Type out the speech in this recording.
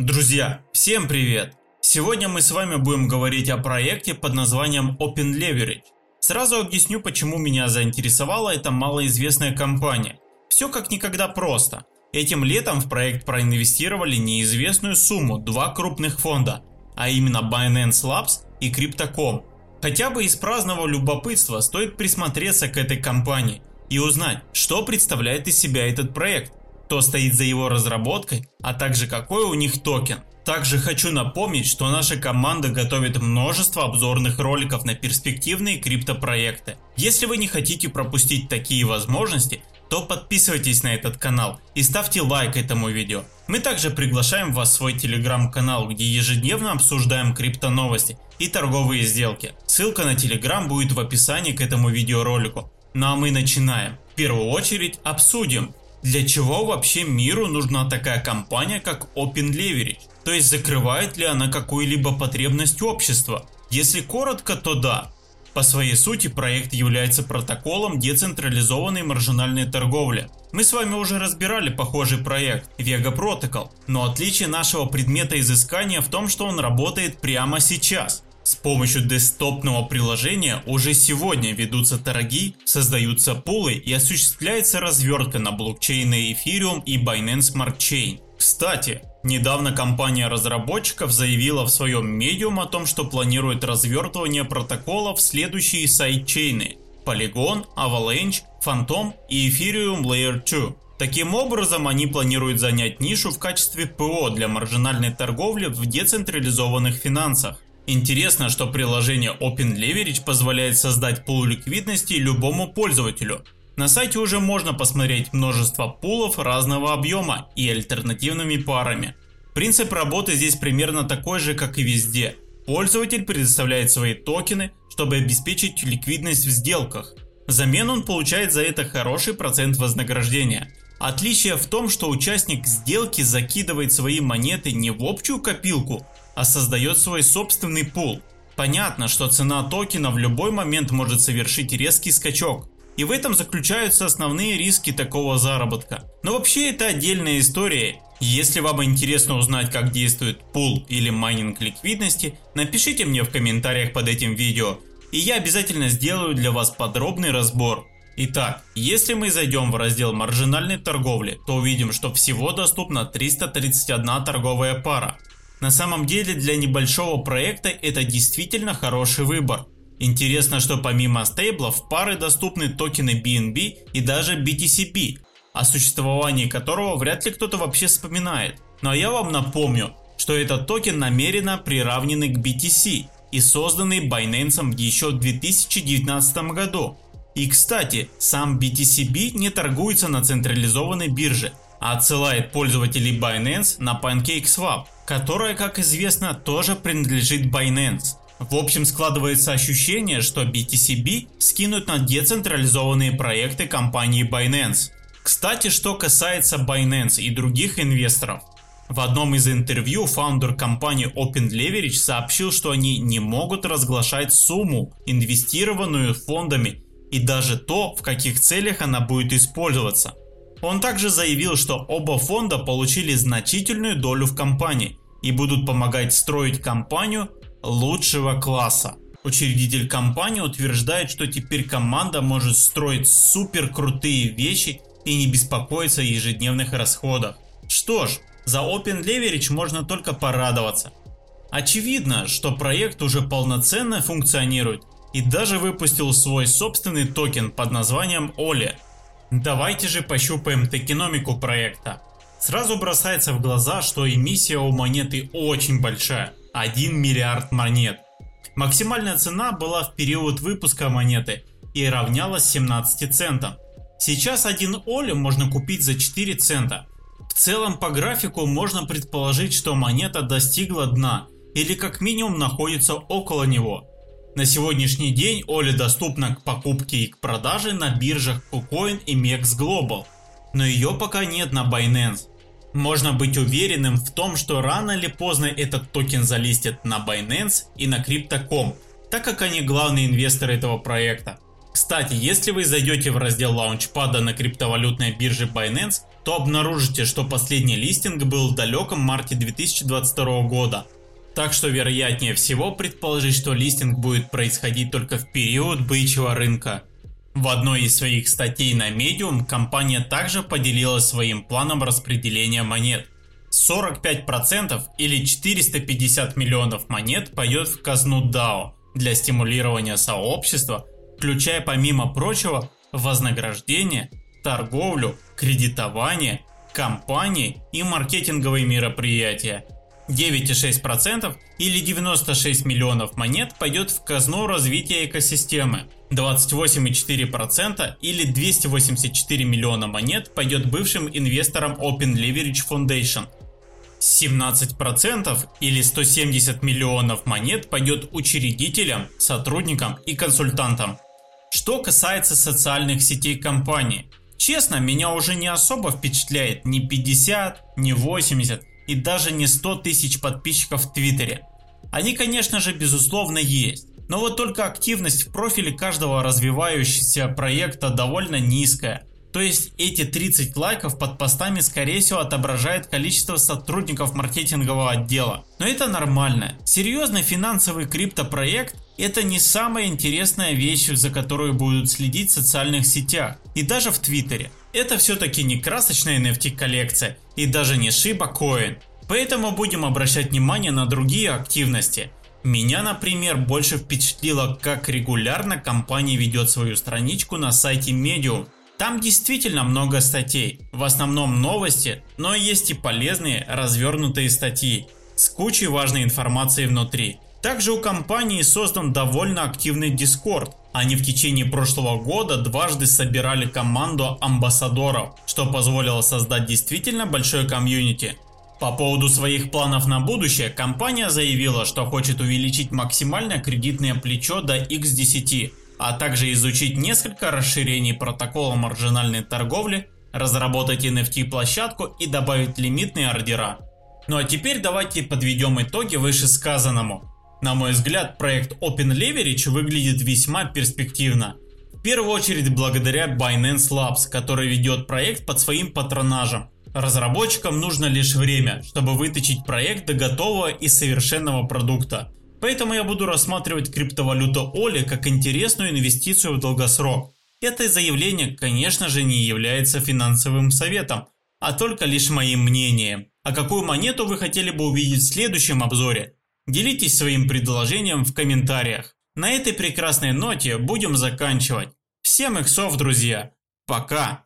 Друзья, всем привет! Сегодня мы с вами будем говорить о проекте под названием Open Leverage. Сразу объясню, почему меня заинтересовала эта малоизвестная компания. Все как никогда просто. Этим летом в проект проинвестировали неизвестную сумму два крупных фонда, а именно Binance Labs и Crypto.com. Хотя бы из праздного любопытства стоит присмотреться к этой компании и узнать, что представляет из себя этот проект кто стоит за его разработкой, а также какой у них токен. Также хочу напомнить, что наша команда готовит множество обзорных роликов на перспективные криптопроекты. Если вы не хотите пропустить такие возможности, то подписывайтесь на этот канал и ставьте лайк этому видео. Мы также приглашаем вас в свой телеграм-канал, где ежедневно обсуждаем криптоновости и торговые сделки. Ссылка на телеграм будет в описании к этому видеоролику. Ну а мы начинаем. В первую очередь обсудим, для чего вообще миру нужна такая компания, как Open Leverage? То есть закрывает ли она какую-либо потребность общества? Если коротко, то да. По своей сути проект является протоколом децентрализованной маржинальной торговли. Мы с вами уже разбирали похожий проект Vega Protocol, но отличие нашего предмета изыскания в том, что он работает прямо сейчас – с помощью десктопного приложения уже сегодня ведутся торги, создаются пулы и осуществляется развертка на блокчейны Ethereum и Binance Smart Chain. Кстати, недавно компания разработчиков заявила в своем медиум о том, что планирует развертывание протоколов в следующие сайдчейны Polygon, Avalanche, Phantom и Ethereum Layer 2. Таким образом, они планируют занять нишу в качестве ПО для маржинальной торговли в децентрализованных финансах. Интересно, что приложение Open Leverage позволяет создать пул ликвидности любому пользователю. На сайте уже можно посмотреть множество пулов разного объема и альтернативными парами. Принцип работы здесь примерно такой же, как и везде. Пользователь предоставляет свои токены, чтобы обеспечить ликвидность в сделках. Взамен он получает за это хороший процент вознаграждения. Отличие в том, что участник сделки закидывает свои монеты не в общую копилку, а создает свой собственный пул. Понятно, что цена токена в любой момент может совершить резкий скачок. И в этом заключаются основные риски такого заработка. Но вообще это отдельная история. Если вам интересно узнать, как действует пул или майнинг ликвидности, напишите мне в комментариях под этим видео, и я обязательно сделаю для вас подробный разбор. Итак, если мы зайдем в раздел маржинальной торговли, то увидим, что всего доступна 331 торговая пара. На самом деле для небольшого проекта это действительно хороший выбор. Интересно, что помимо стейблов в пары доступны токены BNB и даже BTCP, о существовании которого вряд ли кто-то вообще вспоминает. Но я вам напомню, что этот токен намеренно приравненный к BTC и созданный Binance еще в 2019 году. И кстати, сам BTCB не торгуется на централизованной бирже, а отсылает пользователей Binance на PancakeSwap, которая, как известно, тоже принадлежит Binance. В общем, складывается ощущение, что BTCB скинут на децентрализованные проекты компании Binance. Кстати, что касается Binance и других инвесторов. В одном из интервью фаундер компании Open Leverage сообщил, что они не могут разглашать сумму, инвестированную фондами, и даже то, в каких целях она будет использоваться. Он также заявил, что оба фонда получили значительную долю в компании и будут помогать строить компанию лучшего класса. Учредитель компании утверждает, что теперь команда может строить супер крутые вещи и не беспокоиться о ежедневных расходах. Что ж, за Open Leverage можно только порадоваться. Очевидно, что проект уже полноценно функционирует и даже выпустил свой собственный токен под названием OLE – Давайте же пощупаем токеномику проекта. Сразу бросается в глаза, что эмиссия у монеты очень большая – 1 миллиард монет. Максимальная цена была в период выпуска монеты и равнялась 17 центам. Сейчас один Оли можно купить за 4 цента. В целом по графику можно предположить, что монета достигла дна или как минимум находится около него. На сегодняшний день Оля доступна к покупке и к продаже на биржах KuCoin и MEX Global, но ее пока нет на Binance. Можно быть уверенным в том, что рано или поздно этот токен залистят на Binance и на Crypto.com, так как они главные инвесторы этого проекта. Кстати, если вы зайдете в раздел лаунчпада на криптовалютной бирже Binance, то обнаружите, что последний листинг был в далеком марте 2022 года. Так что вероятнее всего предположить, что листинг будет происходить только в период бычьего рынка. В одной из своих статей на Medium компания также поделилась своим планом распределения монет. 45% или 450 миллионов монет пойдет в казну DAO для стимулирования сообщества, включая помимо прочего вознаграждение, торговлю, кредитование, компании и маркетинговые мероприятия. 9,6% или 96 миллионов монет пойдет в казну развития экосистемы. 28,4% или 284 миллиона монет пойдет бывшим инвесторам Open Leverage Foundation. 17% или 170 миллионов монет пойдет учредителям, сотрудникам и консультантам. Что касается социальных сетей компании, честно, меня уже не особо впечатляет ни 50, ни 80 и даже не 100 тысяч подписчиков в Твиттере. Они, конечно же, безусловно есть. Но вот только активность в профиле каждого развивающегося проекта довольно низкая. То есть эти 30 лайков под постами скорее всего отображает количество сотрудников маркетингового отдела. Но это нормально. Серьезный финансовый криптопроект это не самая интересная вещь, за которую будут следить в социальных сетях и даже в Твиттере. Это все-таки не красочная NFT коллекция и даже не Shiba Coin. Поэтому будем обращать внимание на другие активности. Меня, например, больше впечатлило, как регулярно компания ведет свою страничку на сайте Medium. Там действительно много статей, в основном новости, но есть и полезные развернутые статьи с кучей важной информации внутри. Также у компании создан довольно активный Discord. Они в течение прошлого года дважды собирали команду амбассадоров, что позволило создать действительно большой комьюнити. По поводу своих планов на будущее, компания заявила, что хочет увеличить максимальное кредитное плечо до X10, а также изучить несколько расширений протокола маржинальной торговли, разработать NFT-площадку и добавить лимитные ордера. Ну а теперь давайте подведем итоги вышесказанному. На мой взгляд, проект Open Leverage выглядит весьма перспективно. В первую очередь благодаря Binance Labs, который ведет проект под своим патронажем. Разработчикам нужно лишь время, чтобы выточить проект до готового и совершенного продукта. Поэтому я буду рассматривать криптовалюту Оли как интересную инвестицию в долгосрок. Это заявление, конечно же, не является финансовым советом, а только лишь моим мнением. А какую монету вы хотели бы увидеть в следующем обзоре? Делитесь своим предложением в комментариях. На этой прекрасной ноте будем заканчивать. Всем иксов, друзья. Пока.